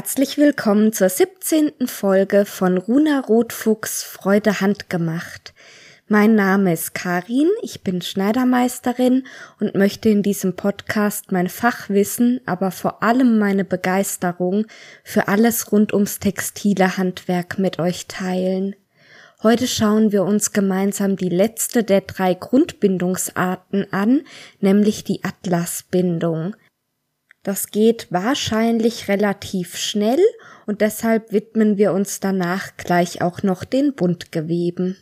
herzlich willkommen zur 17. Folge von Runa Rotfuchs Freude handgemacht. Mein Name ist Karin, ich bin Schneidermeisterin und möchte in diesem Podcast mein Fachwissen, aber vor allem meine Begeisterung für alles rund ums textile Handwerk mit euch teilen. Heute schauen wir uns gemeinsam die letzte der drei Grundbindungsarten an, nämlich die Atlasbindung. Das geht wahrscheinlich relativ schnell und deshalb widmen wir uns danach gleich auch noch den Buntgeweben.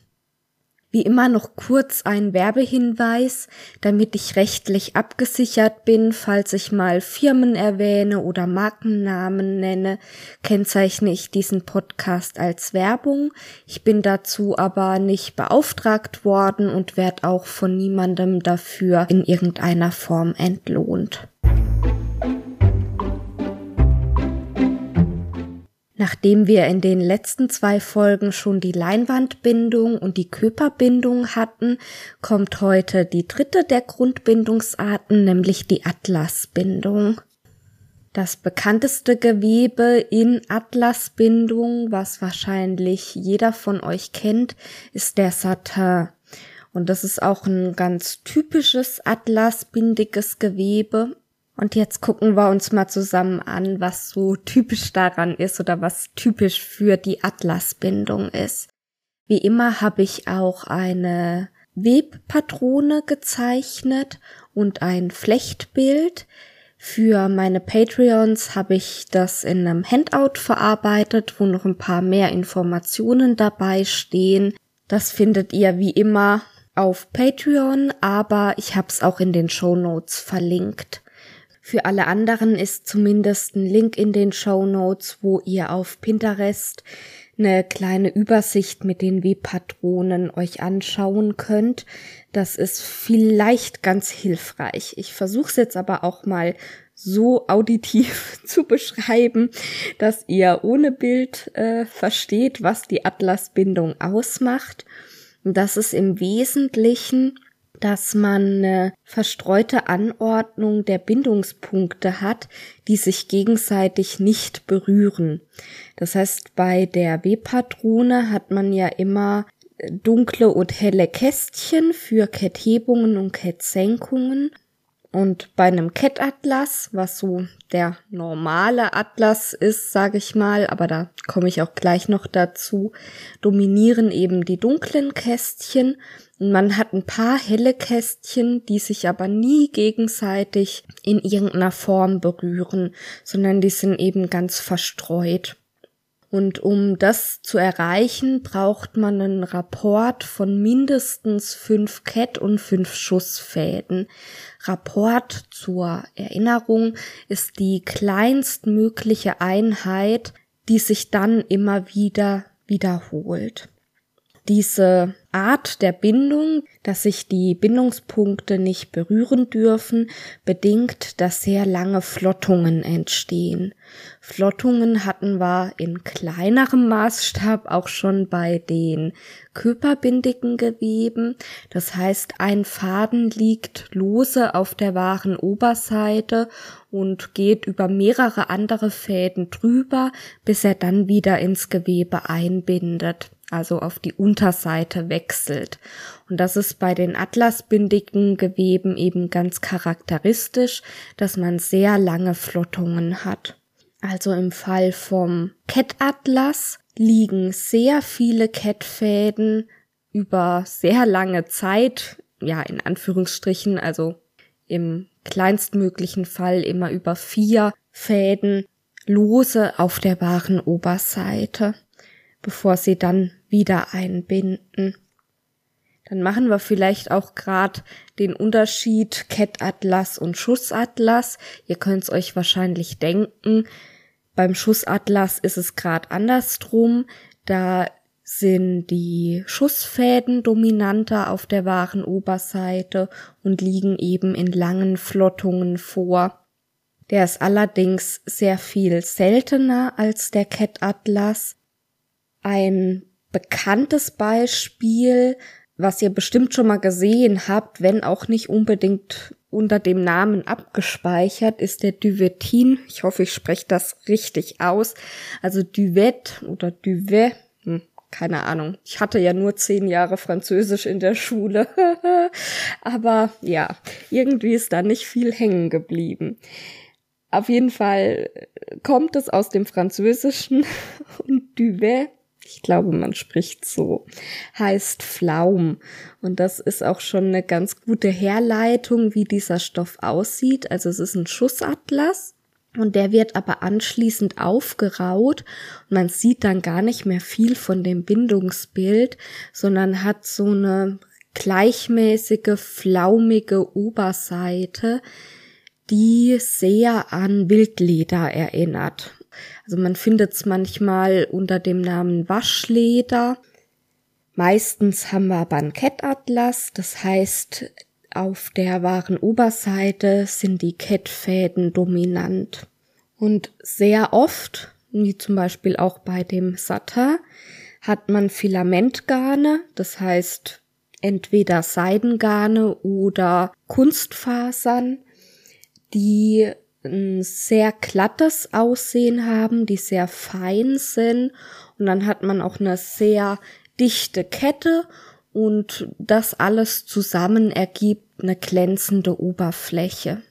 Wie immer noch kurz ein Werbehinweis, damit ich rechtlich abgesichert bin, falls ich mal Firmen erwähne oder Markennamen nenne, kennzeichne ich diesen Podcast als Werbung. Ich bin dazu aber nicht beauftragt worden und werde auch von niemandem dafür in irgendeiner Form entlohnt. Nachdem wir in den letzten zwei Folgen schon die Leinwandbindung und die Körperbindung hatten, kommt heute die dritte der Grundbindungsarten, nämlich die Atlasbindung. Das bekannteste Gewebe in Atlasbindung, was wahrscheinlich jeder von euch kennt, ist der Satin. Und das ist auch ein ganz typisches atlasbindiges Gewebe. Und jetzt gucken wir uns mal zusammen an, was so typisch daran ist oder was typisch für die Atlasbindung ist. Wie immer habe ich auch eine Webpatrone gezeichnet und ein Flechtbild. Für meine Patreons habe ich das in einem Handout verarbeitet, wo noch ein paar mehr Informationen dabei stehen. Das findet ihr wie immer auf Patreon, aber ich habe es auch in den Show Notes verlinkt. Für alle anderen ist zumindest ein Link in den Show Notes, wo ihr auf Pinterest eine kleine Übersicht mit den W-Patronen euch anschauen könnt. Das ist vielleicht ganz hilfreich. Ich versuche es jetzt aber auch mal so auditiv zu beschreiben, dass ihr ohne Bild äh, versteht, was die Atlasbindung ausmacht. Und das ist im Wesentlichen dass man eine verstreute Anordnung der Bindungspunkte hat, die sich gegenseitig nicht berühren. Das heißt, bei der W-Patrone hat man ja immer dunkle und helle Kästchen für Ketthebungen und Kettsenkungen und bei einem Kettatlas, was so der normale Atlas ist, sage ich mal, aber da komme ich auch gleich noch dazu, dominieren eben die dunklen Kästchen und man hat ein paar helle Kästchen, die sich aber nie gegenseitig in irgendeiner Form berühren, sondern die sind eben ganz verstreut. Und um das zu erreichen, braucht man einen Rapport von mindestens fünf Kett- und fünf Schussfäden. Rapport zur Erinnerung ist die kleinstmögliche Einheit, die sich dann immer wieder wiederholt. Diese Art der Bindung, dass sich die Bindungspunkte nicht berühren dürfen, bedingt, dass sehr lange Flottungen entstehen. Flottungen hatten wir in kleinerem Maßstab auch schon bei den körperbindigen Geweben. Das heißt, ein Faden liegt lose auf der wahren Oberseite und geht über mehrere andere Fäden drüber, bis er dann wieder ins Gewebe einbindet also auf die Unterseite wechselt. Und das ist bei den atlasbindigen Geweben eben ganz charakteristisch, dass man sehr lange Flottungen hat. Also im Fall vom Kettatlas liegen sehr viele Kettfäden über sehr lange Zeit, ja, in Anführungsstrichen, also im kleinstmöglichen Fall immer über vier Fäden lose auf der wahren Oberseite bevor sie dann wieder einbinden. Dann machen wir vielleicht auch gerade den Unterschied Kettatlas und Schussatlas. Ihr könnt es euch wahrscheinlich denken. Beim Schussatlas ist es gerade andersrum. Da sind die Schussfäden dominanter auf der wahren Oberseite und liegen eben in langen Flottungen vor. Der ist allerdings sehr viel seltener als der Kettatlas ein bekanntes Beispiel, was ihr bestimmt schon mal gesehen habt, wenn auch nicht unbedingt unter dem Namen abgespeichert, ist der Duvetin. Ich hoffe, ich spreche das richtig aus. Also Duvet oder Duvet. Hm, keine Ahnung. Ich hatte ja nur zehn Jahre Französisch in der Schule. Aber ja, irgendwie ist da nicht viel hängen geblieben. Auf jeden Fall kommt es aus dem Französischen und Duvet ich glaube, man spricht so, heißt Flaum. Und das ist auch schon eine ganz gute Herleitung, wie dieser Stoff aussieht. Also es ist ein Schussatlas. Und der wird aber anschließend aufgeraut und man sieht dann gar nicht mehr viel von dem Bindungsbild, sondern hat so eine gleichmäßige, flaumige Oberseite, die sehr an Wildleder erinnert. Also man findet es manchmal unter dem Namen Waschleder. Meistens haben wir Bankettatlas, das heißt, auf der wahren Oberseite sind die Kettfäden dominant. Und sehr oft, wie zum Beispiel auch bei dem Satin, hat man Filamentgarne, das heißt entweder Seidengarne oder Kunstfasern, die ein sehr glattes Aussehen haben, die sehr fein sind und dann hat man auch eine sehr dichte Kette und das alles zusammen ergibt eine glänzende Oberfläche.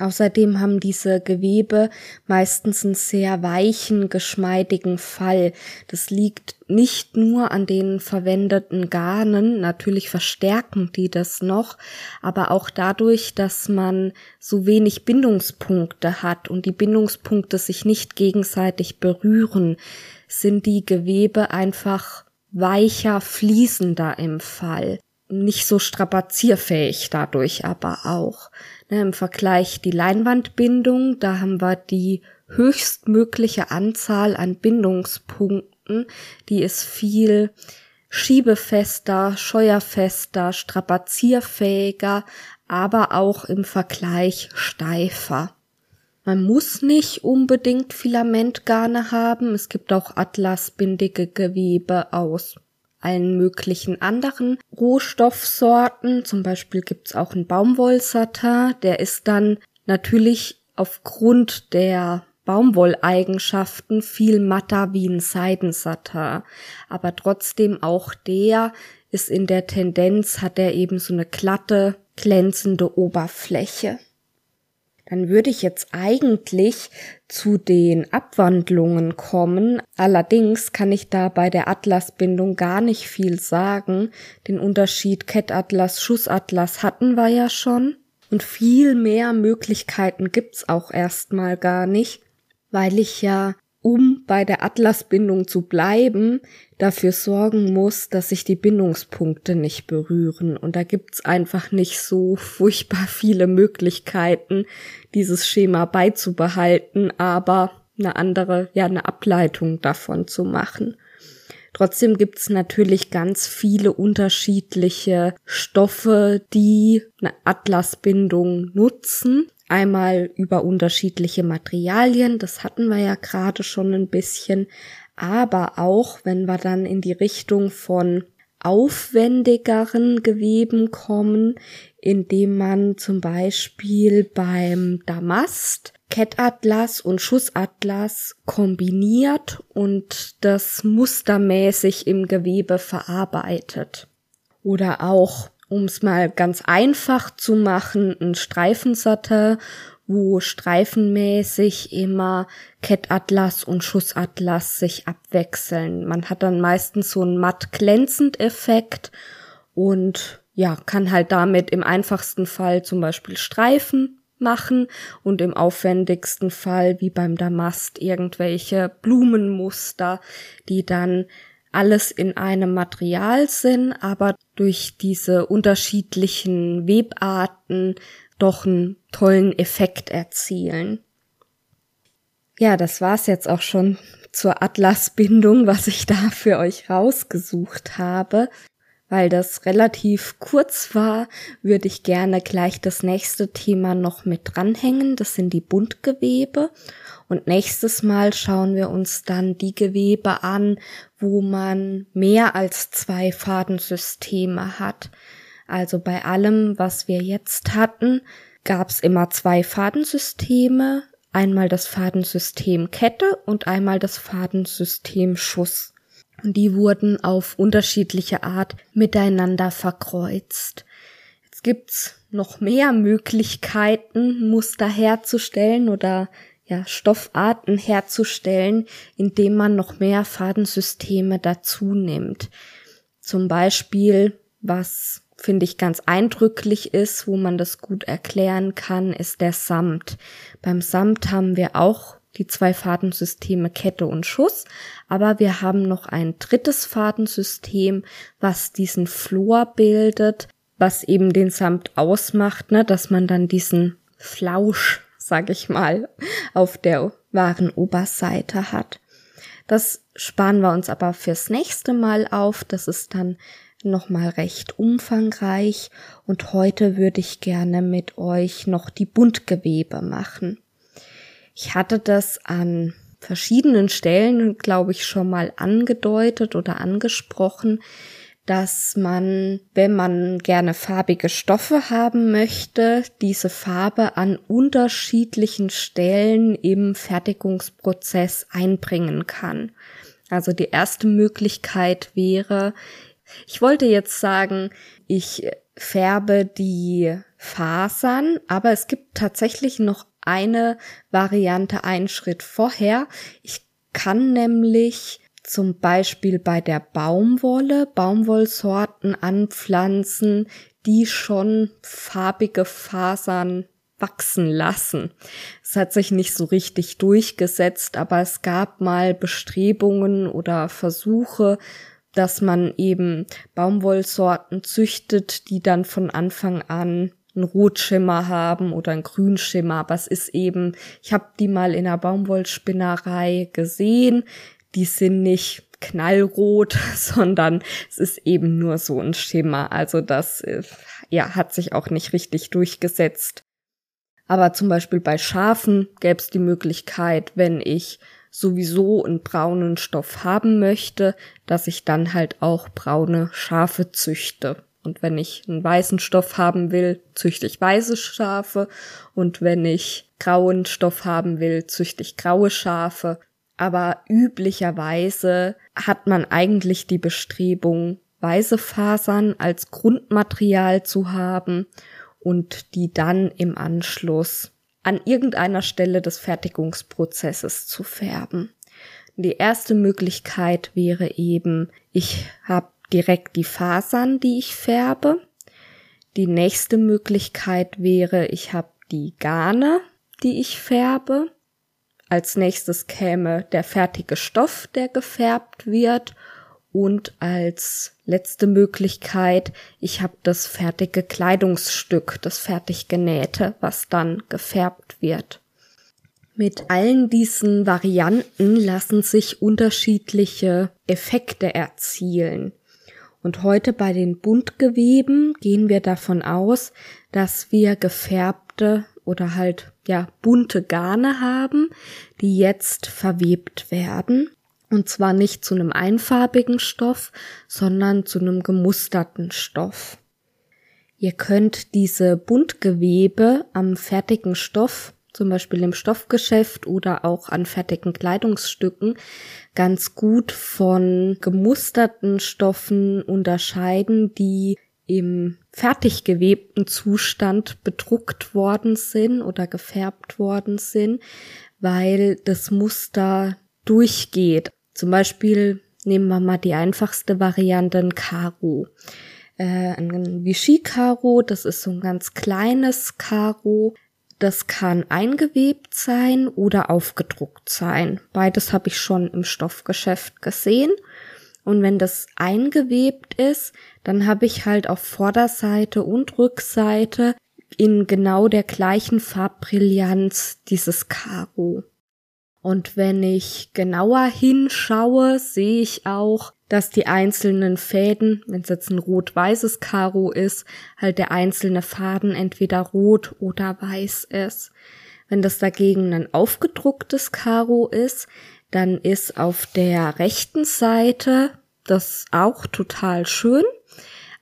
Außerdem haben diese Gewebe meistens einen sehr weichen, geschmeidigen Fall. Das liegt nicht nur an den verwendeten Garnen, natürlich verstärken die das noch, aber auch dadurch, dass man so wenig Bindungspunkte hat und die Bindungspunkte sich nicht gegenseitig berühren, sind die Gewebe einfach weicher, fließender im Fall. Nicht so strapazierfähig dadurch aber auch. Ne, Im Vergleich die Leinwandbindung, da haben wir die höchstmögliche Anzahl an Bindungspunkten, die ist viel schiebefester, scheuerfester, strapazierfähiger, aber auch im Vergleich steifer. Man muss nicht unbedingt Filamentgarne haben. Es gibt auch atlasbindige Gewebe aus allen möglichen anderen Rohstoffsorten. Zum Beispiel gibt's auch einen Baumwollsatin, der ist dann natürlich aufgrund der Baumwolleigenschaften viel matter wie ein Seidensatin. Aber trotzdem auch der ist in der Tendenz, hat er eben so eine glatte, glänzende Oberfläche dann würde ich jetzt eigentlich zu den Abwandlungen kommen. Allerdings kann ich da bei der Atlasbindung gar nicht viel sagen. Den Unterschied Kettatlas, Schussatlas hatten wir ja schon. Und viel mehr Möglichkeiten gibt's auch erstmal gar nicht, weil ich ja um bei der Atlasbindung zu bleiben, dafür sorgen muss, dass sich die Bindungspunkte nicht berühren. Und da gibt's einfach nicht so furchtbar viele Möglichkeiten, dieses Schema beizubehalten, aber eine andere, ja, eine Ableitung davon zu machen. Trotzdem gibt's natürlich ganz viele unterschiedliche Stoffe, die eine Atlasbindung nutzen. Einmal über unterschiedliche Materialien, das hatten wir ja gerade schon ein bisschen, aber auch wenn wir dann in die Richtung von aufwendigeren Geweben kommen, indem man zum Beispiel beim Damast Kettatlas und Schussatlas kombiniert und das mustermäßig im Gewebe verarbeitet. Oder auch um es mal ganz einfach zu machen, ein Streifensatte, wo streifenmäßig immer Kettatlas und Schussatlas sich abwechseln. Man hat dann meistens so einen matt glänzend Effekt und ja, kann halt damit im einfachsten Fall zum Beispiel Streifen machen und im aufwendigsten Fall wie beim Damast irgendwelche Blumenmuster, die dann alles in einem Material sind, aber durch diese unterschiedlichen Webarten doch einen tollen Effekt erzielen. Ja, das war's jetzt auch schon zur Atlasbindung, was ich da für euch rausgesucht habe. Weil das relativ kurz war, würde ich gerne gleich das nächste Thema noch mit dranhängen. Das sind die Buntgewebe. Und nächstes Mal schauen wir uns dann die Gewebe an, wo man mehr als zwei Fadensysteme hat. Also bei allem, was wir jetzt hatten, gab es immer zwei Fadensysteme, einmal das Fadensystem Kette und einmal das Fadensystem Schuss. Und die wurden auf unterschiedliche Art miteinander verkreuzt. Jetzt gibt's noch mehr Möglichkeiten, Muster herzustellen oder ja, Stoffarten herzustellen, indem man noch mehr Fadensysteme dazu nimmt. Zum Beispiel, was finde ich ganz eindrücklich ist, wo man das gut erklären kann, ist der Samt. Beim Samt haben wir auch die zwei Fadensysteme Kette und Schuss, aber wir haben noch ein drittes Fadensystem, was diesen Flor bildet, was eben den Samt ausmacht, ne, dass man dann diesen Flausch, sag ich mal, auf der wahren Oberseite hat. Das sparen wir uns aber fürs nächste Mal auf. Das ist dann nochmal recht umfangreich und heute würde ich gerne mit euch noch die Buntgewebe machen. Ich hatte das an verschiedenen Stellen, glaube ich, schon mal angedeutet oder angesprochen, dass man, wenn man gerne farbige Stoffe haben möchte, diese Farbe an unterschiedlichen Stellen im Fertigungsprozess einbringen kann. Also die erste Möglichkeit wäre, ich wollte jetzt sagen, ich färbe die Fasern, aber es gibt tatsächlich noch eine Variante, einen Schritt vorher. Ich kann nämlich zum Beispiel bei der Baumwolle Baumwollsorten anpflanzen, die schon farbige Fasern wachsen lassen. Es hat sich nicht so richtig durchgesetzt, aber es gab mal Bestrebungen oder Versuche, dass man eben Baumwollsorten züchtet, die dann von Anfang an einen Rotschimmer haben oder einen Grünschimmer, aber es ist eben, ich habe die mal in der Baumwollspinnerei gesehen, die sind nicht knallrot, sondern es ist eben nur so ein Schimmer. Also das äh, ja, hat sich auch nicht richtig durchgesetzt. Aber zum Beispiel bei Schafen gäbe es die Möglichkeit, wenn ich sowieso einen braunen Stoff haben möchte, dass ich dann halt auch braune Schafe züchte. Und wenn ich einen weißen Stoff haben will, züchte ich weiße Schafe. Und wenn ich grauen Stoff haben will, züchte ich graue Schafe. Aber üblicherweise hat man eigentlich die Bestrebung, weiße Fasern als Grundmaterial zu haben und die dann im Anschluss an irgendeiner Stelle des Fertigungsprozesses zu färben. Die erste Möglichkeit wäre eben, ich habe direkt die Fasern, die ich färbe. Die nächste Möglichkeit wäre, ich habe die Garne, die ich färbe. Als nächstes käme der fertige Stoff, der gefärbt wird. Und als letzte Möglichkeit, ich habe das fertige Kleidungsstück, das fertig genähte, was dann gefärbt wird. Mit allen diesen Varianten lassen sich unterschiedliche Effekte erzielen. Und heute bei den Buntgeweben gehen wir davon aus, dass wir gefärbte oder halt ja bunte Garne haben, die jetzt verwebt werden und zwar nicht zu einem einfarbigen Stoff, sondern zu einem gemusterten Stoff. Ihr könnt diese Buntgewebe am fertigen Stoff, zum Beispiel im Stoffgeschäft oder auch an fertigen Kleidungsstücken, ganz gut von gemusterten Stoffen unterscheiden, die im fertig gewebten Zustand bedruckt worden sind oder gefärbt worden sind, weil das Muster durchgeht. Zum Beispiel nehmen wir mal die einfachste Variante, ein Karo. Äh, ein Vichy-Karo, das ist so ein ganz kleines Karo. Das kann eingewebt sein oder aufgedruckt sein. Beides habe ich schon im Stoffgeschäft gesehen. Und wenn das eingewebt ist, dann habe ich halt auf Vorderseite und Rückseite in genau der gleichen Farbbrillanz dieses Karo. Und wenn ich genauer hinschaue, sehe ich auch, dass die einzelnen Fäden, wenn es jetzt ein rot-weißes Karo ist, halt der einzelne Faden entweder rot oder weiß ist. Wenn das dagegen ein aufgedrucktes Karo ist, dann ist auf der rechten Seite das auch total schön,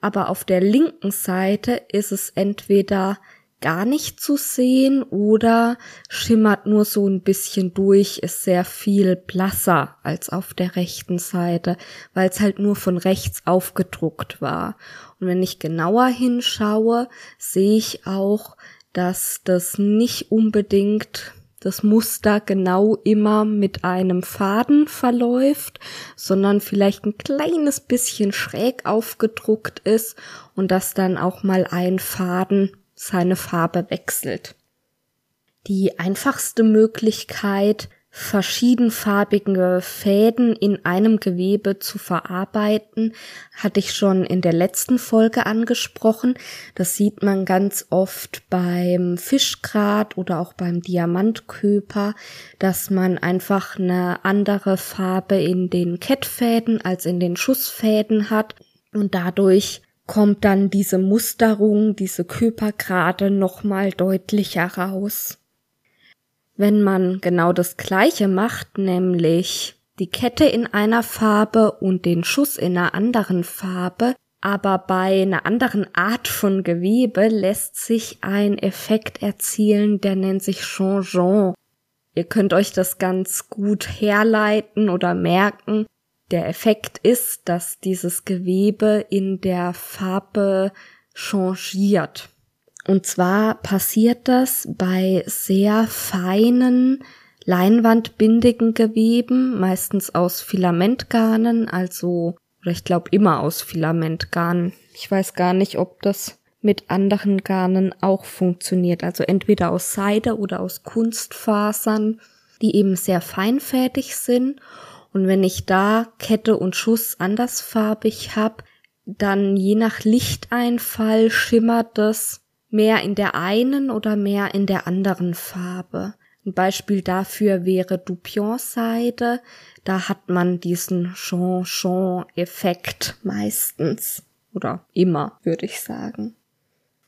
aber auf der linken Seite ist es entweder gar nicht zu sehen oder schimmert nur so ein bisschen durch, ist sehr viel blasser als auf der rechten Seite, weil es halt nur von rechts aufgedruckt war. Und wenn ich genauer hinschaue, sehe ich auch, dass das nicht unbedingt das Muster genau immer mit einem Faden verläuft, sondern vielleicht ein kleines bisschen schräg aufgedruckt ist und dass dann auch mal ein Faden seine Farbe wechselt. Die einfachste Möglichkeit, verschiedenfarbige Fäden in einem Gewebe zu verarbeiten, hatte ich schon in der letzten Folge angesprochen. Das sieht man ganz oft beim Fischgrat oder auch beim Diamantköper, dass man einfach eine andere Farbe in den Kettfäden als in den Schussfäden hat und dadurch kommt dann diese Musterung, diese Körpergrade nochmal deutlicher raus. Wenn man genau das gleiche macht, nämlich die Kette in einer Farbe und den Schuss in einer anderen Farbe, aber bei einer anderen Art von Gewebe lässt sich ein Effekt erzielen, der nennt sich Changeant. Ihr könnt euch das ganz gut herleiten oder merken, der Effekt ist, dass dieses Gewebe in der Farbe changiert. Und zwar passiert das bei sehr feinen, leinwandbindigen Geweben, meistens aus Filamentgarnen, also, oder ich glaube immer aus Filamentgarnen. Ich weiß gar nicht, ob das mit anderen Garnen auch funktioniert. Also entweder aus Seide oder aus Kunstfasern, die eben sehr feinfädig sind und wenn ich da Kette und Schuss andersfarbig habe, dann je nach Lichteinfall schimmert das mehr in der einen oder mehr in der anderen Farbe. Ein Beispiel dafür wäre Dupion-Seide. Da hat man diesen Chanson-Effekt meistens. Oder immer, würde ich sagen.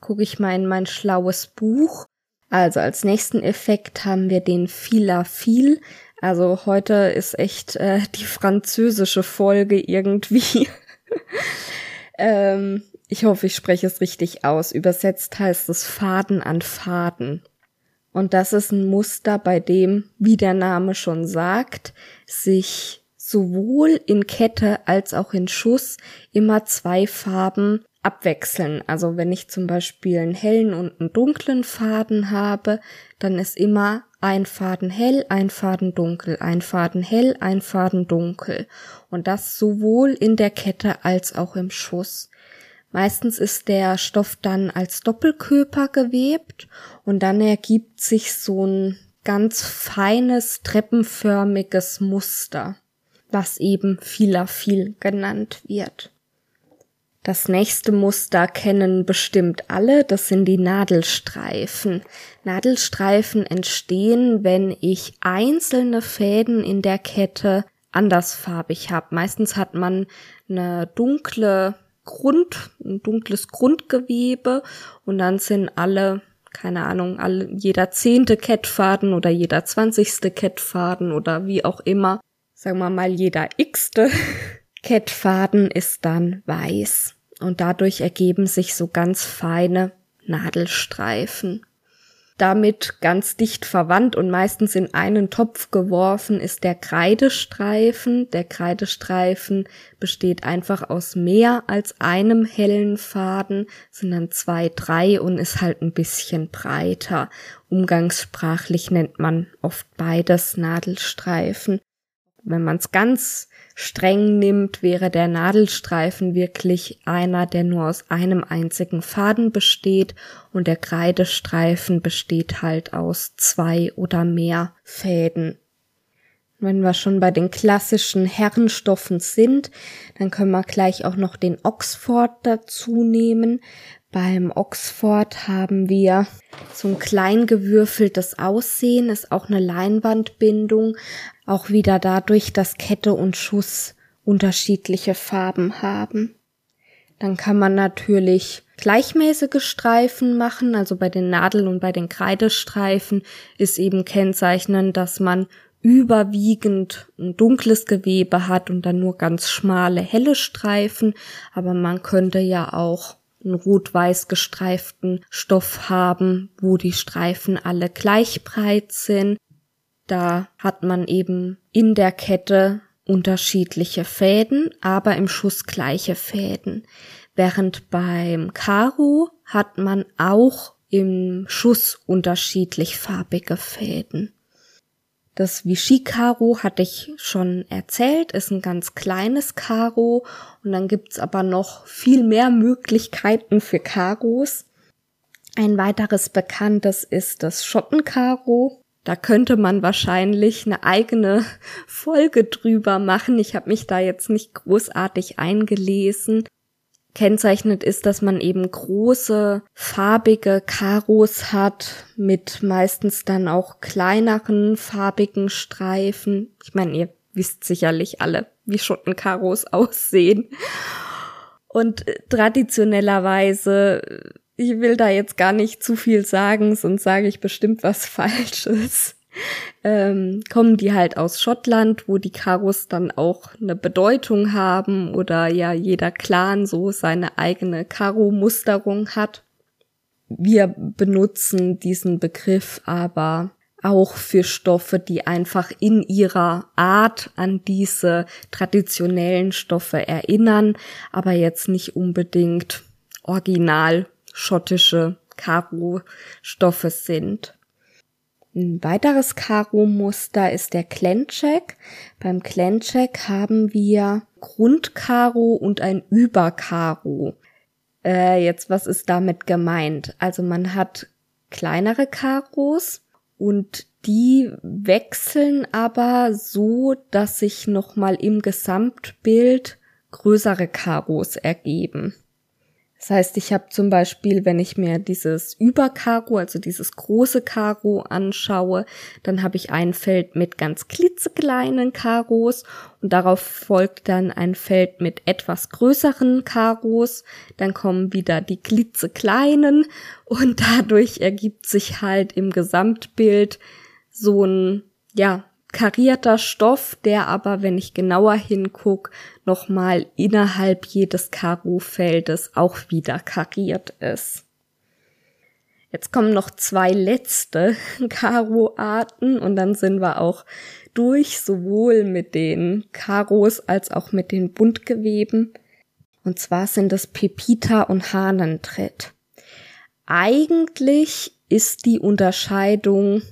Gucke ich mal in mein schlaues Buch. Also als nächsten Effekt haben wir den Filafil. Also heute ist echt äh, die französische Folge irgendwie. ähm, ich hoffe, ich spreche es richtig aus. Übersetzt heißt es Faden an Faden. Und das ist ein Muster, bei dem, wie der Name schon sagt, sich sowohl in Kette als auch in Schuss immer zwei Farben abwechseln. Also wenn ich zum Beispiel einen hellen und einen dunklen Faden habe, dann ist immer ein Faden hell, ein Faden dunkel, ein Faden hell, ein Faden dunkel. Und das sowohl in der Kette als auch im Schuss. Meistens ist der Stoff dann als Doppelkörper gewebt und dann ergibt sich so ein ganz feines, treppenförmiges Muster, was eben Filafil genannt wird. Das nächste Muster kennen bestimmt alle, das sind die Nadelstreifen. Nadelstreifen entstehen, wenn ich einzelne Fäden in der Kette andersfarbig habe. Meistens hat man eine dunkle Grund, ein dunkles Grundgewebe und dann sind alle, keine Ahnung, alle, jeder zehnte Kettfaden oder jeder zwanzigste Kettfaden oder wie auch immer, sagen wir mal jeder x-te Kettfaden ist dann weiß und dadurch ergeben sich so ganz feine Nadelstreifen. Damit ganz dicht verwandt und meistens in einen Topf geworfen ist der Kreidestreifen. Der Kreidestreifen besteht einfach aus mehr als einem hellen Faden, sind dann zwei, drei und ist halt ein bisschen breiter. Umgangssprachlich nennt man oft beides Nadelstreifen. Wenn man es ganz streng nimmt, wäre der Nadelstreifen wirklich einer, der nur aus einem einzigen Faden besteht und der Kreidestreifen besteht halt aus zwei oder mehr Fäden. Wenn wir schon bei den klassischen Herrenstoffen sind, dann können wir gleich auch noch den Oxford dazu nehmen. Beim Oxford haben wir so ein klein gewürfeltes Aussehen, ist auch eine Leinwandbindung, auch wieder dadurch, dass Kette und Schuss unterschiedliche Farben haben. Dann kann man natürlich gleichmäßige Streifen machen, also bei den Nadel- und bei den Kreidestreifen ist eben kennzeichnend, dass man überwiegend ein dunkles Gewebe hat und dann nur ganz schmale, helle Streifen, aber man könnte ja auch einen rot-weiß gestreiften Stoff haben, wo die Streifen alle gleich breit sind. Da hat man eben in der Kette unterschiedliche Fäden, aber im Schuss gleiche Fäden. Während beim Karo hat man auch im Schuss unterschiedlich farbige Fäden. Das Vichy-Karo hatte ich schon erzählt, ist ein ganz kleines Karo und dann gibt's aber noch viel mehr Möglichkeiten für Karos. Ein weiteres bekanntes ist das Schottenkaro. Da könnte man wahrscheinlich eine eigene Folge drüber machen. Ich habe mich da jetzt nicht großartig eingelesen. Kennzeichnend ist, dass man eben große farbige Karos hat mit meistens dann auch kleineren farbigen Streifen. Ich meine, ihr wisst sicherlich alle, wie Schottenkaros aussehen. Und traditionellerweise, ich will da jetzt gar nicht zu viel sagen, sonst sage ich bestimmt was Falsches ähm, kommen die halt aus Schottland, wo die Karos dann auch eine Bedeutung haben oder ja jeder Clan so seine eigene Karo-Musterung hat. Wir benutzen diesen Begriff aber auch für Stoffe, die einfach in ihrer Art an diese traditionellen Stoffe erinnern, aber jetzt nicht unbedingt original schottische Karo-Stoffe sind. Ein weiteres Karo-Muster ist der Clencheck. Beim Clencheck haben wir Grundkaro und ein Überkaro. Äh, jetzt, was ist damit gemeint? Also man hat kleinere Karos und die wechseln aber so, dass sich nochmal im Gesamtbild größere Karos ergeben. Das heißt, ich habe zum Beispiel, wenn ich mir dieses Überkaro, also dieses große Karo anschaue, dann habe ich ein Feld mit ganz klitzekleinen Karos und darauf folgt dann ein Feld mit etwas größeren Karos. Dann kommen wieder die klitzekleinen und dadurch ergibt sich halt im Gesamtbild so ein, ja, karierter Stoff, der aber, wenn ich genauer hinguck, nochmal innerhalb jedes Karo-Feldes auch wieder kariert ist. Jetzt kommen noch zwei letzte Karo-Arten und dann sind wir auch durch, sowohl mit den Karos als auch mit den Buntgeweben. Und zwar sind es Pepita und Hahnentritt. Eigentlich ist die Unterscheidung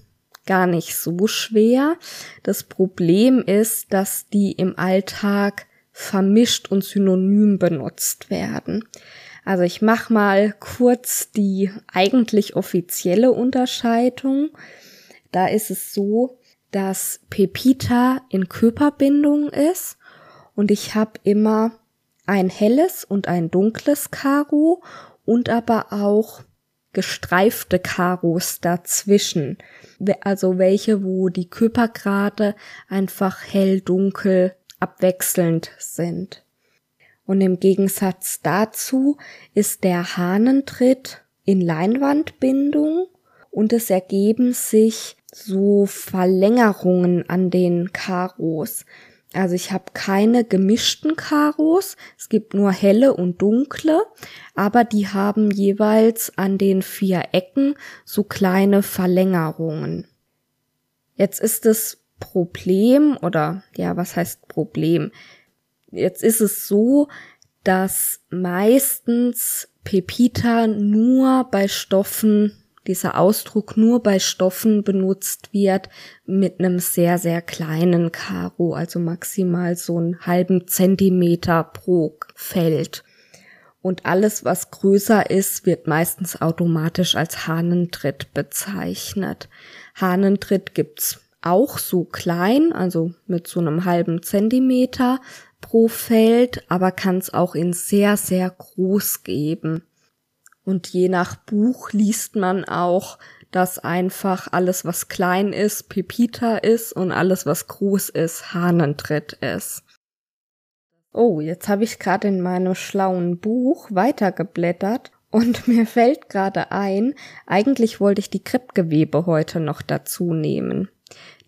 gar nicht so schwer. Das Problem ist, dass die im Alltag vermischt und synonym benutzt werden. Also ich mache mal kurz die eigentlich offizielle Unterscheidung. Da ist es so, dass Pepita in Körperbindung ist und ich habe immer ein helles und ein dunkles Karo und aber auch gestreifte Karos dazwischen. Also welche, wo die Körpergrade einfach hell, dunkel abwechselnd sind. Und im Gegensatz dazu ist der Hahnentritt in Leinwandbindung und es ergeben sich so Verlängerungen an den Karos. Also ich habe keine gemischten Karos, es gibt nur helle und dunkle, aber die haben jeweils an den vier Ecken so kleine Verlängerungen. Jetzt ist das Problem oder ja, was heißt Problem? Jetzt ist es so, dass meistens Pepita nur bei Stoffen dieser Ausdruck nur bei Stoffen benutzt wird mit einem sehr, sehr kleinen Karo, also maximal so einen halben Zentimeter pro Feld. Und alles, was größer ist, wird meistens automatisch als Hahnentritt bezeichnet. Hahnentritt gibt's auch so klein, also mit so einem halben Zentimeter pro Feld, aber kann es auch in sehr, sehr groß geben. Und je nach Buch liest man auch, dass einfach alles, was klein ist, Pepita ist und alles, was groß ist, Hahnentritt ist. Oh, jetzt habe ich gerade in meinem schlauen Buch weitergeblättert und mir fällt gerade ein, eigentlich wollte ich die Kreppgewebe heute noch dazu nehmen.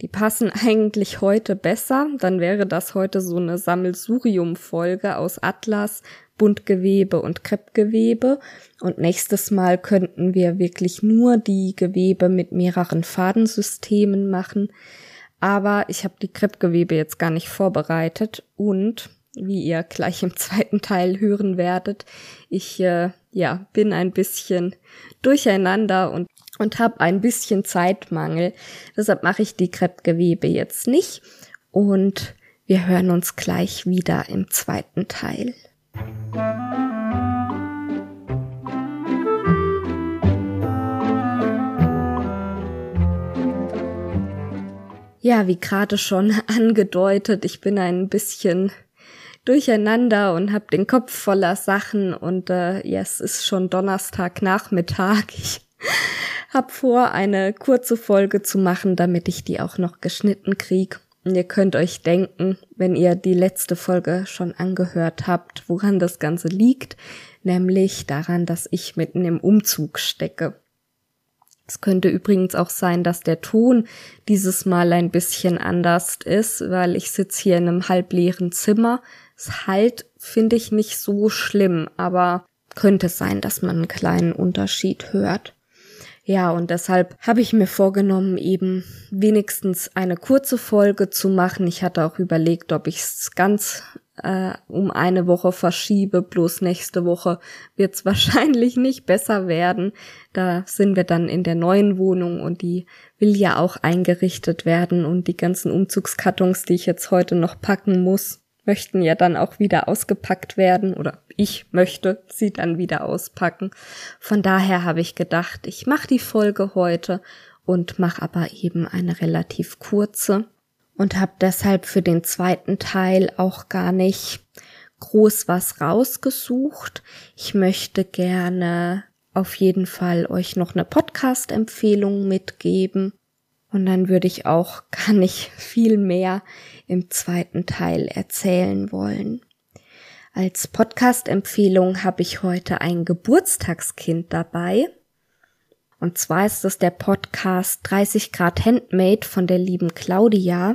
Die passen eigentlich heute besser, dann wäre das heute so eine Sammelsurium-Folge aus Atlas, Buntgewebe und Kreppgewebe. Und nächstes Mal könnten wir wirklich nur die Gewebe mit mehreren Fadensystemen machen. Aber ich habe die Kreppgewebe jetzt gar nicht vorbereitet und wie ihr gleich im zweiten Teil hören werdet, ich äh, ja bin ein bisschen durcheinander und und habe ein bisschen Zeitmangel. Deshalb mache ich die Kreppgewebe jetzt nicht und wir hören uns gleich wieder im zweiten Teil. Ja, wie gerade schon angedeutet, ich bin ein bisschen durcheinander und habe den Kopf voller Sachen und äh, ja, es ist schon Donnerstagnachmittag. Ich hab vor, eine kurze Folge zu machen, damit ich die auch noch geschnitten krieg. Ihr könnt euch denken, wenn ihr die letzte Folge schon angehört habt, woran das Ganze liegt, nämlich daran, dass ich mitten im Umzug stecke. Es könnte übrigens auch sein, dass der Ton dieses Mal ein bisschen anders ist, weil ich sitze hier in einem halbleeren Zimmer. Es halt finde ich nicht so schlimm, aber könnte sein, dass man einen kleinen Unterschied hört. Ja, und deshalb habe ich mir vorgenommen, eben wenigstens eine kurze Folge zu machen. Ich hatte auch überlegt, ob ich es ganz äh, um eine Woche verschiebe, bloß nächste Woche wird es wahrscheinlich nicht besser werden. Da sind wir dann in der neuen Wohnung und die will ja auch eingerichtet werden und die ganzen Umzugskartons, die ich jetzt heute noch packen muss, möchten ja dann auch wieder ausgepackt werden oder ich möchte sie dann wieder auspacken. Von daher habe ich gedacht, ich mache die Folge heute und mache aber eben eine relativ kurze und habe deshalb für den zweiten Teil auch gar nicht groß was rausgesucht. Ich möchte gerne auf jeden Fall euch noch eine Podcast-Empfehlung mitgeben und dann würde ich auch gar nicht viel mehr im zweiten Teil erzählen wollen. Als Podcast-Empfehlung habe ich heute ein Geburtstagskind dabei. Und zwar ist es der Podcast 30 Grad Handmade von der lieben Claudia.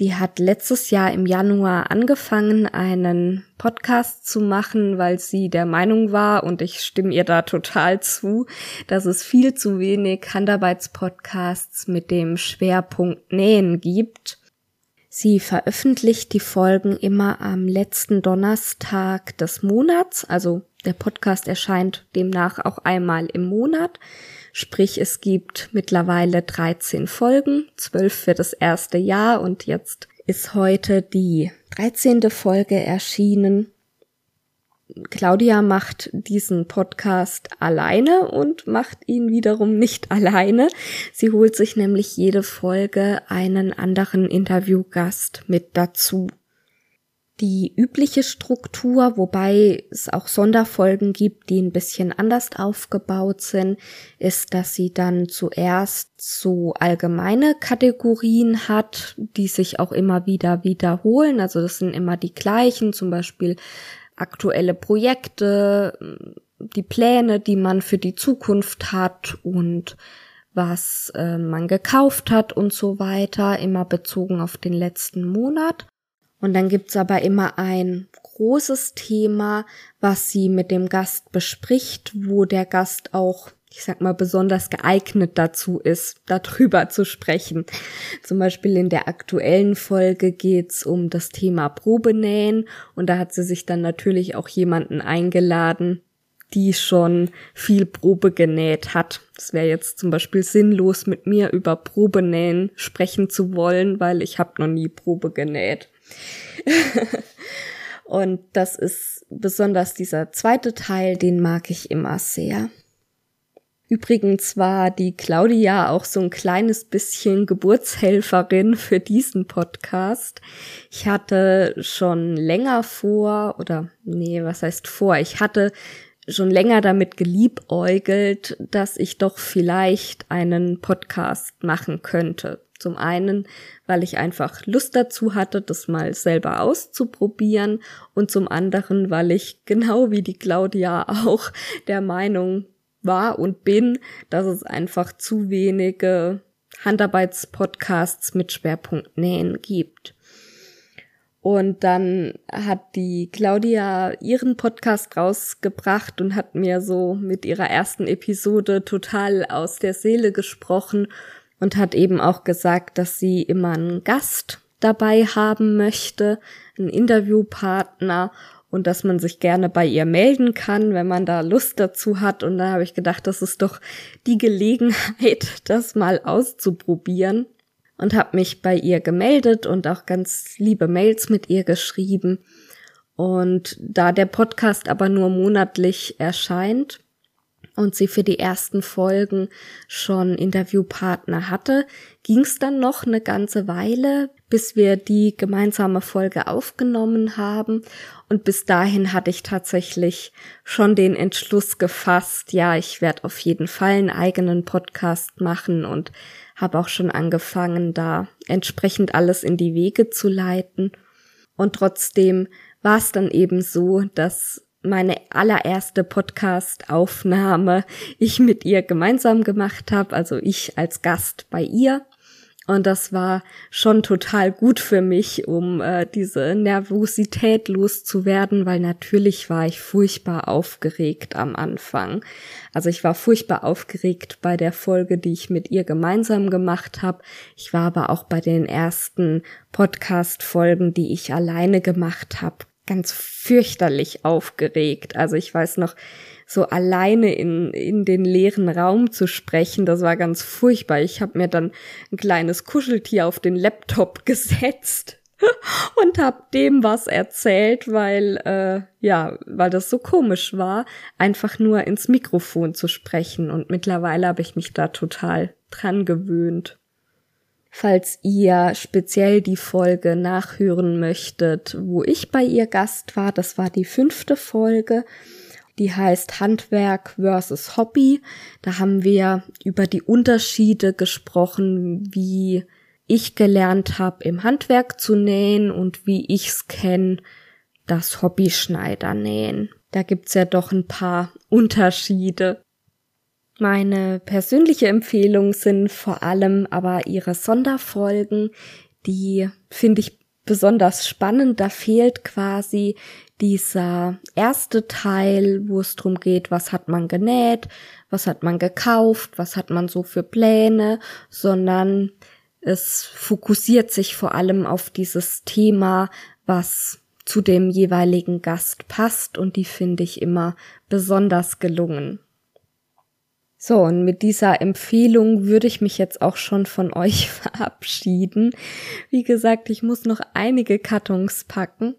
Die hat letztes Jahr im Januar angefangen, einen Podcast zu machen, weil sie der Meinung war, und ich stimme ihr da total zu, dass es viel zu wenig Handarbeitspodcasts mit dem Schwerpunkt Nähen gibt. Sie veröffentlicht die Folgen immer am letzten Donnerstag des Monats, also der Podcast erscheint demnach auch einmal im Monat. Sprich, es gibt mittlerweile 13 Folgen, 12 für das erste Jahr und jetzt ist heute die 13. Folge erschienen. Claudia macht diesen Podcast alleine und macht ihn wiederum nicht alleine. Sie holt sich nämlich jede Folge einen anderen Interviewgast mit dazu die übliche Struktur, wobei es auch Sonderfolgen gibt, die ein bisschen anders aufgebaut sind, ist, dass sie dann zuerst so allgemeine Kategorien hat, die sich auch immer wieder wiederholen. Also das sind immer die gleichen, zum Beispiel aktuelle Projekte, die Pläne, die man für die Zukunft hat und was äh, man gekauft hat und so weiter, immer bezogen auf den letzten Monat. Und dann gibt's aber immer ein großes Thema, was sie mit dem Gast bespricht, wo der Gast auch, ich sag mal, besonders geeignet dazu ist, darüber zu sprechen. Zum Beispiel in der aktuellen Folge geht's um das Thema Probenähen und da hat sie sich dann natürlich auch jemanden eingeladen, die schon viel Probe genäht hat. Es wäre jetzt zum Beispiel sinnlos, mit mir über Probenähen sprechen zu wollen, weil ich habe noch nie Probe genäht. und das ist besonders dieser zweite Teil, den mag ich immer sehr. Übrigens war die Claudia auch so ein kleines bisschen Geburtshelferin für diesen Podcast. Ich hatte schon länger vor, oder nee, was heißt vor? Ich hatte schon länger damit geliebäugelt, dass ich doch vielleicht einen Podcast machen könnte. Zum einen, weil ich einfach Lust dazu hatte, das mal selber auszuprobieren und zum anderen, weil ich genau wie die Claudia auch der Meinung war und bin, dass es einfach zu wenige Handarbeitspodcasts mit Schwerpunkt Nähen gibt. Und dann hat die Claudia ihren Podcast rausgebracht und hat mir so mit ihrer ersten Episode total aus der Seele gesprochen und hat eben auch gesagt, dass sie immer einen Gast dabei haben möchte, einen Interviewpartner und dass man sich gerne bei ihr melden kann, wenn man da Lust dazu hat. Und da habe ich gedacht, das ist doch die Gelegenheit, das mal auszuprobieren und habe mich bei ihr gemeldet und auch ganz liebe Mails mit ihr geschrieben. Und da der Podcast aber nur monatlich erscheint und sie für die ersten Folgen schon Interviewpartner hatte, ging es dann noch eine ganze Weile, bis wir die gemeinsame Folge aufgenommen haben. Und bis dahin hatte ich tatsächlich schon den Entschluss gefasst, ja, ich werde auf jeden Fall einen eigenen Podcast machen und habe auch schon angefangen, da entsprechend alles in die Wege zu leiten. Und trotzdem war es dann eben so, dass meine allererste Podcast-Aufnahme ich mit ihr gemeinsam gemacht habe, also ich als Gast bei ihr. Und das war schon total gut für mich, um äh, diese Nervosität loszuwerden, weil natürlich war ich furchtbar aufgeregt am Anfang. Also ich war furchtbar aufgeregt bei der Folge, die ich mit ihr gemeinsam gemacht habe. Ich war aber auch bei den ersten Podcast-Folgen, die ich alleine gemacht habe, ganz fürchterlich aufgeregt. Also ich weiß noch, so alleine in, in den leeren Raum zu sprechen, das war ganz furchtbar. Ich habe mir dann ein kleines Kuscheltier auf den Laptop gesetzt und hab dem was erzählt, weil äh, ja, weil das so komisch war, einfach nur ins Mikrofon zu sprechen und mittlerweile habe ich mich da total dran gewöhnt. Falls ihr speziell die Folge nachhören möchtet, wo ich bei ihr Gast war, das war die fünfte Folge, die heißt Handwerk versus Hobby. Da haben wir über die Unterschiede gesprochen, wie ich gelernt habe, im Handwerk zu nähen und wie ich's kenne, das Hobbyschneider nähen. Da gibt's ja doch ein paar Unterschiede. Meine persönliche Empfehlung sind vor allem aber ihre Sonderfolgen, die finde ich besonders spannend. Da fehlt quasi dieser erste Teil, wo es drum geht, was hat man genäht, was hat man gekauft, was hat man so für Pläne, sondern es fokussiert sich vor allem auf dieses Thema, was zu dem jeweiligen Gast passt und die finde ich immer besonders gelungen. So, und mit dieser Empfehlung würde ich mich jetzt auch schon von euch verabschieden. Wie gesagt, ich muss noch einige Kartons packen.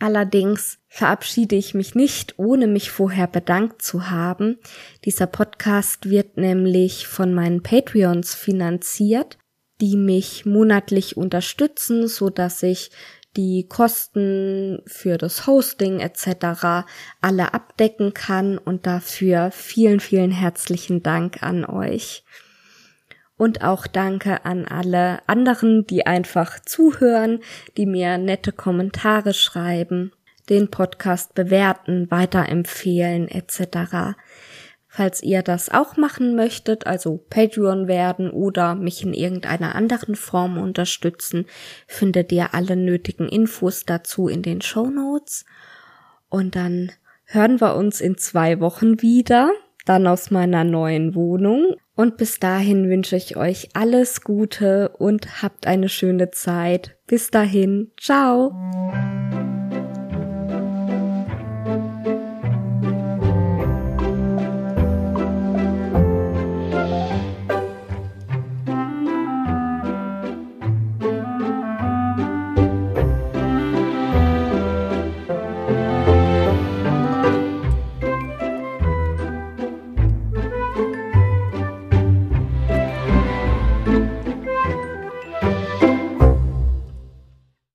Allerdings verabschiede ich mich nicht, ohne mich vorher bedankt zu haben. Dieser Podcast wird nämlich von meinen Patreons finanziert, die mich monatlich unterstützen, so dass ich die Kosten für das Hosting etc. alle abdecken kann und dafür vielen, vielen herzlichen Dank an euch. Und auch danke an alle anderen, die einfach zuhören, die mir nette Kommentare schreiben, den Podcast bewerten, weiterempfehlen etc. Falls ihr das auch machen möchtet, also Patreon werden oder mich in irgendeiner anderen Form unterstützen, findet ihr alle nötigen Infos dazu in den Show Notes. Und dann hören wir uns in zwei Wochen wieder, dann aus meiner neuen Wohnung. Und bis dahin wünsche ich euch alles Gute und habt eine schöne Zeit. Bis dahin, ciao.